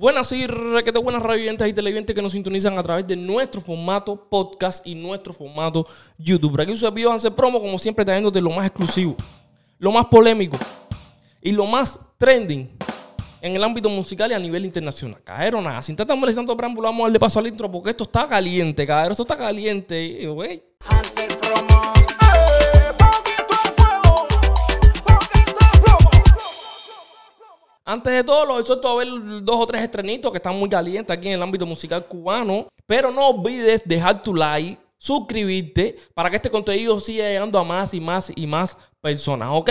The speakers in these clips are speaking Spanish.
Buenas y requete buenas radioyentes y televidentes que nos sintonizan a través de nuestro formato podcast y nuestro formato YouTube. Por aquí sus a hacer promo, como siempre, trayéndote lo más exclusivo, lo más polémico y lo más trending en el ámbito musical y a nivel internacional. Cajero, nada, sin tanto molestando preámbulo, vamos a darle paso al intro porque esto está caliente, cajero, esto está caliente, güey. Antes de todo, los exhorto a ver dos o tres estrenitos que están muy calientes aquí en el ámbito musical cubano. Pero no olvides dejar tu like, suscribirte para que este contenido siga llegando a más y más y más personas, ¿ok?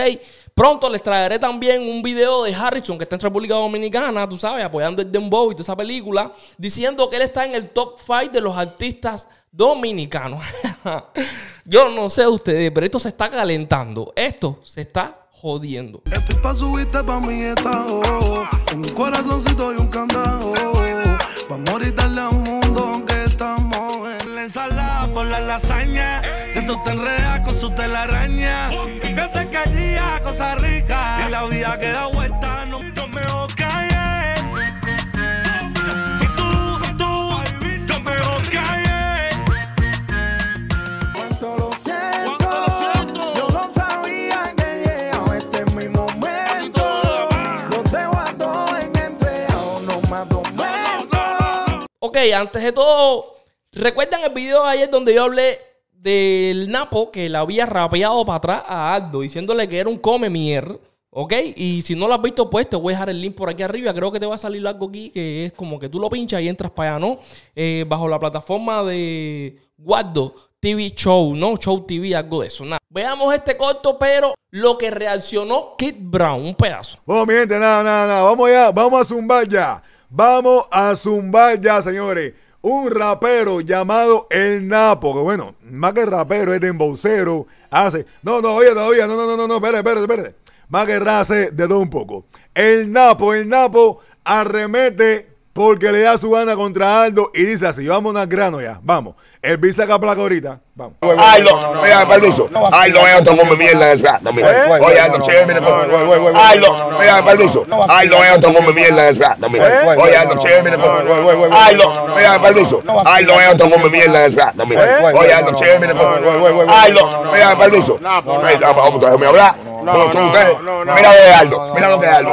Pronto les traeré también un video de Harrison que está en República Dominicana, tú sabes, apoyando el Dembow y toda esa película, diciendo que él está en el top 5 de los artistas dominicanos. Yo no sé ustedes, pero esto se está calentando. Esto se está jodiendo. Estoy pa' subirte pa' mi estado. En mi corazoncito y un candado. Vamos a gritarle al mundo aunque estamos en la ensalada por la lasaña. Esto te enreda con su telaraña. Que te caía, cosa rica. Y la vida que da vuelta, no, antes de todo, ¿recuerdan el video de ayer donde yo hablé del Napo que le había rapeado para atrás a Aldo, diciéndole que era un come mier? ¿Ok? Y si no lo has visto, pues te voy a dejar el link por aquí arriba. Creo que te va a salir algo aquí que es como que tú lo pinchas y entras para allá, ¿no? Eh, bajo la plataforma de Guardo TV Show, ¿no? Show TV, algo de eso. Nada. Veamos este corto, pero lo que reaccionó Kid Brown, un pedazo. Bueno, mi gente, nada, nada, nada. Vamos ya, vamos a zumbar ya. Vamos a zumbar ya, señores. Un rapero llamado El Napo, que bueno, más que rapero, es de embocero, hace. No, no, oye, todavía, no, no, no, no, no, espérate, espérate, espérate. Más que rap, hace de todo un poco. El Napo, el Napo arremete porque le da su gana contra Aldo y dice así, vamos al grano ya, vamos. El beat saca placa ahorita, vamos. Aldo, mira, permiso. Aldo es otro come mierda de mira. Oye, Aldo, che, mira. Aldo, mira, permiso. Aldo es otro come mierda de mira. Oye, Aldo, che, mira. Aldo, mira, permiso. Aldo es otro come mierda de mira. Oye, Aldo, che, mira. Aldo, mira, permiso. Vamos, déjame hablar. ¿Cómo son ustedes? Mira lo de Aldo, mira lo de Aldo.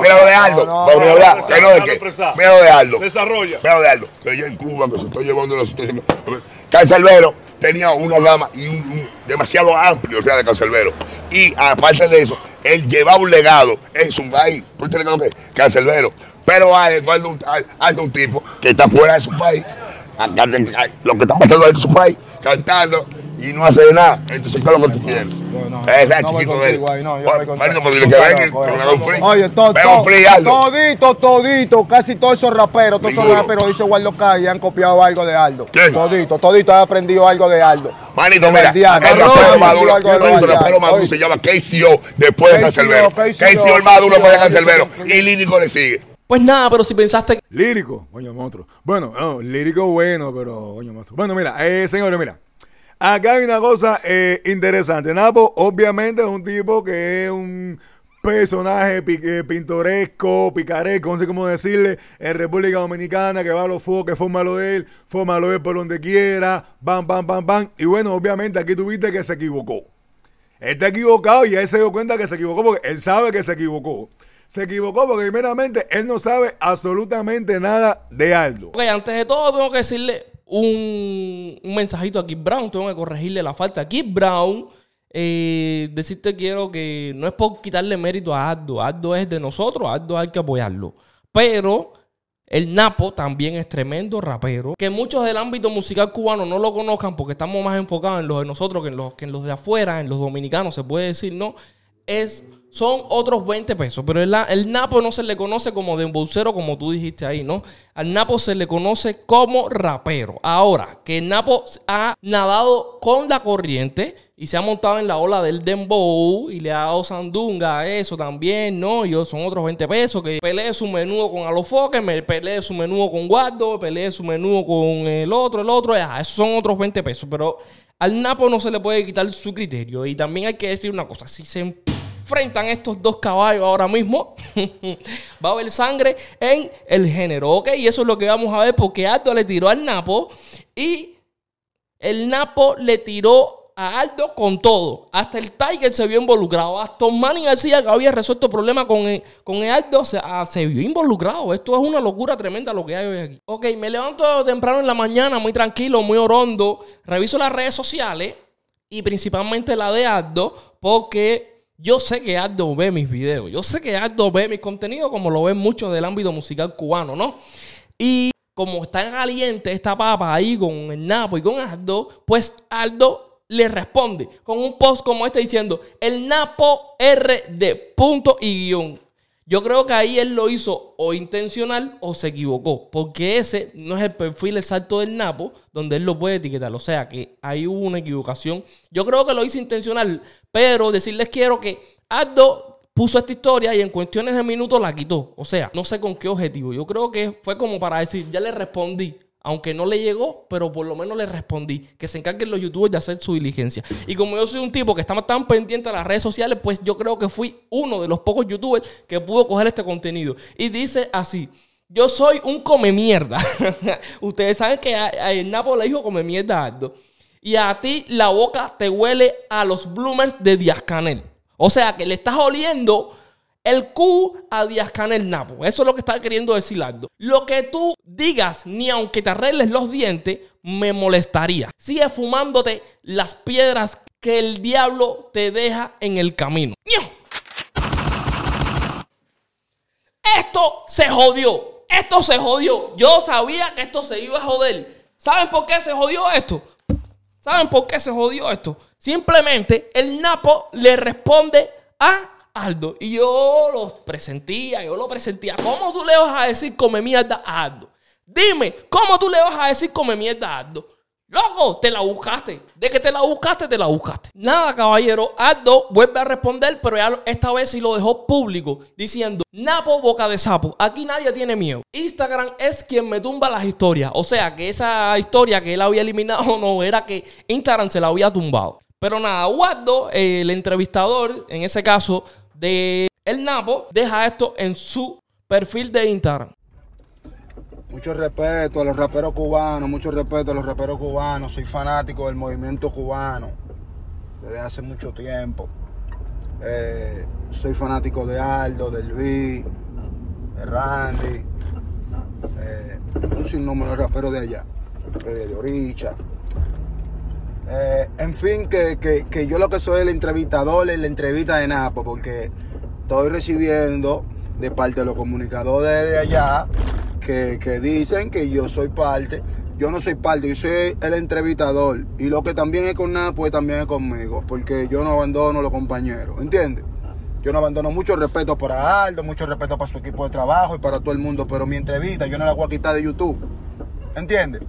Mira lo de Aldo. Vamos a hablar. ¿Qué no de qué? Mira lo de Aldo. Desarrolla. Mira lo de Aldo. Yo en Cuba, que se estoy llevando la situación. Cancelbero tenía una gama y un, un- demasiado amplio, o sea, de Cancelbero. Y aparte de eso, él llevaba un legado en su país. ¿Tú lo que es? Cancelbero. Pero hay, cuando un, hay, hay un tipo que está fuera de su país, lo que está pasando en su país, cantando y no hace nada. Entonces, ¿qué es lo que tú quieres? no, el no voy chiquito de pues. Oye, todo, todito, todito, casi todos esos raperos, todos esos raperos, dice Waldo Calle, han copiado algo de Aldo. ¿Quién? Todito, todito han aprendido algo de Aldo. Manito, mira, el rapero maduro, el rapero maduro se llama KCO después de Cancelbero. KCO, el maduro después de Cancelbero. Y Lírico le sigue. Pues nada, pero si pensaste Lírico, coño, monstruo. Bueno, no, lírico bueno, pero coño, monstruo. Bueno, mira, eh, señores, mira. Acá hay una cosa eh, interesante. Napo, obviamente, es un tipo que es un personaje eh, pintoresco, picaresco, no sé cómo decirle, en República Dominicana, que va a los fuegos, que forma lo de él, forma lo de él por donde quiera, bam, bam, bam, bam. Y bueno, obviamente aquí tuviste que se equivocó. Está equivocado y él se dio cuenta que se equivocó porque él sabe que se equivocó. Se equivocó porque primeramente él no sabe absolutamente nada de Aldo. Ok, antes de todo tengo que decirle un, un mensajito a Kid Brown. Tengo que corregirle la falta. Kid Brown, eh, decirte quiero que no es por quitarle mérito a Aldo. Aldo es de nosotros, Aldo hay que apoyarlo. Pero el Napo también es tremendo rapero. Que muchos del ámbito musical cubano no lo conozcan porque estamos más enfocados en los de nosotros que en los, que en los de afuera, en los dominicanos, se puede decir, ¿no? Es, son otros 20 pesos. Pero el, el Napo no se le conoce como de como tú dijiste ahí, ¿no? Al Napo se le conoce como rapero. Ahora, que el Napo ha nadado con la corriente y se ha montado en la ola del dembow y le ha dado sandunga a eso también, ¿no? Y son otros 20 pesos que pelee su menudo con Alofoque, me pelee su menudo con Guardo, pelee su menudo con el otro, el otro, ajá, esos son otros 20 pesos, pero al Napo no se le puede quitar su criterio y también hay que decir una cosa, si se enfrentan estos dos caballos ahora mismo. Va a haber sangre en el género, ¿ok? Y eso es lo que vamos a ver porque Aldo le tiró al Napo y el Napo le tiró a Aldo con todo. Hasta el Tiger se vio involucrado. Hasta Manny García, que había resuelto el problema con el, con el Aldo, se, ah, se vio involucrado. Esto es una locura tremenda lo que hay hoy aquí. Ok, me levanto temprano en la mañana, muy tranquilo, muy orondo. Reviso las redes sociales y principalmente la de Aldo, porque yo sé que Aldo ve mis videos. Yo sé que Aldo ve mis contenidos como lo ven muchos del ámbito musical cubano, ¿no? Y como está caliente esta papa ahí con el Napo y con Aldo, pues Aldo le responde con un post como este diciendo, el Napo RD, punto y guion. Yo creo que ahí él lo hizo o intencional o se equivocó, porque ese no es el perfil exacto del Napo donde él lo puede etiquetar. O sea que ahí hubo una equivocación. Yo creo que lo hizo intencional, pero decirles quiero que Aldo puso esta historia y en cuestiones de minutos la quitó. O sea, no sé con qué objetivo. Yo creo que fue como para decir, ya le respondí. Aunque no le llegó, pero por lo menos le respondí. Que se encarguen los youtubers de hacer su diligencia. Y como yo soy un tipo que está tan pendiente a las redes sociales, pues yo creo que fui uno de los pocos youtubers que pudo coger este contenido. Y dice así. Yo soy un come mierda. Ustedes saben que a, a el Napo le dijo come mierda. Y a ti la boca te huele a los bloomers de Díaz Canel. O sea que le estás oliendo el Q a Díaz Napo. Eso es lo que está queriendo decir Aldo. Lo que tú digas, ni aunque te arregles los dientes, me molestaría. Sigue fumándote las piedras que el diablo te deja en el camino. Esto se jodió. Esto se jodió. Yo sabía que esto se iba a joder. ¿Saben por qué se jodió esto? ¿Saben por qué se jodió esto? Simplemente el Napo le responde a Aldo. Y yo lo presentía, yo lo presentía. ¿Cómo tú le vas a decir come mierda a Aldo? Dime, ¿cómo tú le vas a decir come mierda a Aldo? Loco, te la buscaste. De que te la buscaste, te la buscaste. Nada, caballero. Aldo vuelve a responder, pero esta vez sí lo dejó público, diciendo: Napo, boca de sapo. Aquí nadie tiene miedo. Instagram es quien me tumba las historias. O sea, que esa historia que él había eliminado no era que Instagram se la había tumbado. Pero nada, Waldo, el entrevistador, en ese caso de El Napo, deja esto en su perfil de Instagram. Mucho respeto a los raperos cubanos, mucho respeto a los raperos cubanos. Soy fanático del movimiento cubano desde hace mucho tiempo. Eh, soy fanático de Aldo, de Luis, de Randy, eh, un sinnúmero de raperos de allá, de Oricha. Eh, en fin, que, que- que yo lo que soy el entrevistador en la entrevista de Napo, porque estoy recibiendo de parte de los comunicadores de allá que, que dicen que yo soy parte. Yo no soy parte, yo soy el entrevistador. Y lo que también es con Napo es también es conmigo, porque yo no abandono a los compañeros, ¿entiendes? Yo no abandono mucho respeto para Aldo, mucho respeto para su equipo de trabajo y para todo el mundo, pero mi entrevista yo no la voy a quitar de YouTube. ¿Entiendes?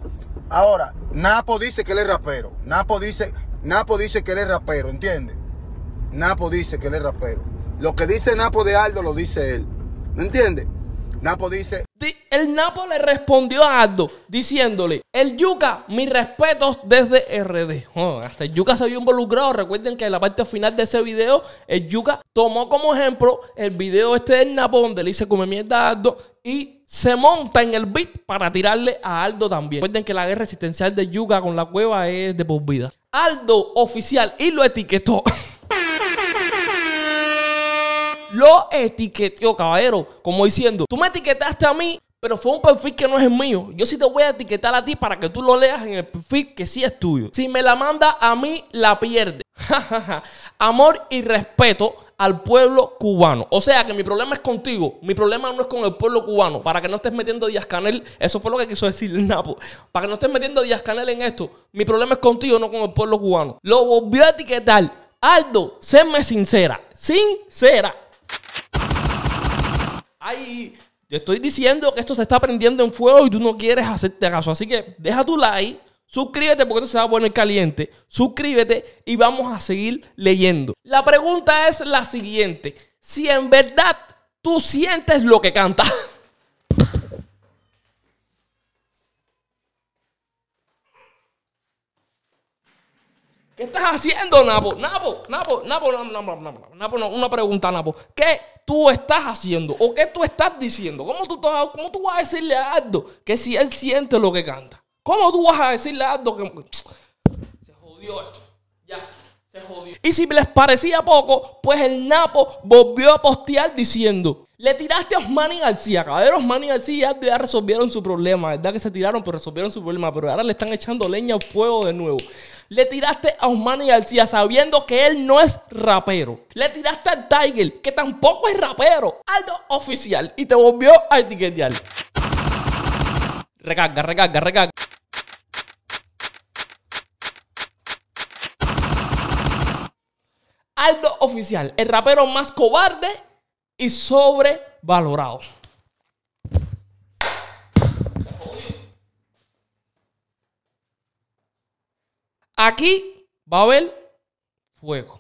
Ahora, Napo dice que él es rapero. Napo dice, Napo dice que él es rapero, ¿entiendes? Napo dice que él es rapero. Lo que dice Napo de Aldo lo dice él. ¿Me entiendes? Napo dice, Di- El Napo le respondió a Aldo diciéndole, el Yuca, mis respetos desde RD. Oh, hasta el Yuca se vio involucrado. Recuerden que en la parte final de ese video, el Yuca tomó como ejemplo el video este del Napo donde le dice come mierda a Aldo y se monta en el beat para tirarle a Aldo también. Recuerden que la guerra existencial de Yuca con la cueva es de por vida. Aldo oficial y lo etiquetó. lo etiqueteó, caballero, como diciendo, tú me etiquetaste a mí, pero fue un perfil que no es el mío. Yo sí te voy a etiquetar a ti para que tú lo leas en el perfil que sí es tuyo. Si me la manda a mí, la pierde. Amor y respeto al pueblo cubano. O sea que mi problema es contigo. Mi problema no es con el pueblo cubano. Para que no estés metiendo Díaz Canel. Eso fue lo que quiso decir Napo. Para que no estés metiendo Díaz Canel en esto. Mi problema es contigo, no con el pueblo cubano. Lo volvió a etiquetar. Aldo, séme sincera. Sincera. Ay, te estoy diciendo que esto se está prendiendo en fuego y tú no quieres hacerte caso. Así que deja tu like, suscríbete porque esto se va a poner caliente. Suscríbete y vamos a seguir leyendo. La pregunta es la siguiente. Si en verdad tú sientes lo que canta. ¿Qué estás haciendo, Napo? Napo, Napo, Napo, Napo, Napo, Napo, Napo, no, una pregunta, Napo. ¿Qué tú estás haciendo o qué tú estás diciendo? ¿Cómo tú, cómo tú vas a decirle a Aldo que si él siente lo que canta? ¿Cómo tú vas a decirle a Aldo que... Se jodió esto. Ya, se jodió. Y si les parecía poco, pues el Napo volvió a postear diciendo... Le tiraste a Osmani García, caballero. Osmani García ya resolvieron su problema. ¿Verdad que se tiraron? Pero resolvieron su problema. Pero ahora le están echando leña al fuego de nuevo. Le tiraste a Osmani García sabiendo que él no es rapero. Le tiraste al Tiger, que tampoco es rapero. Aldo oficial. Y te volvió a etiquetear. Recarga, recarga, recarga. Aldo Oficial, el rapero más cobarde y sobrevalorado. Aquí va a haber fuego.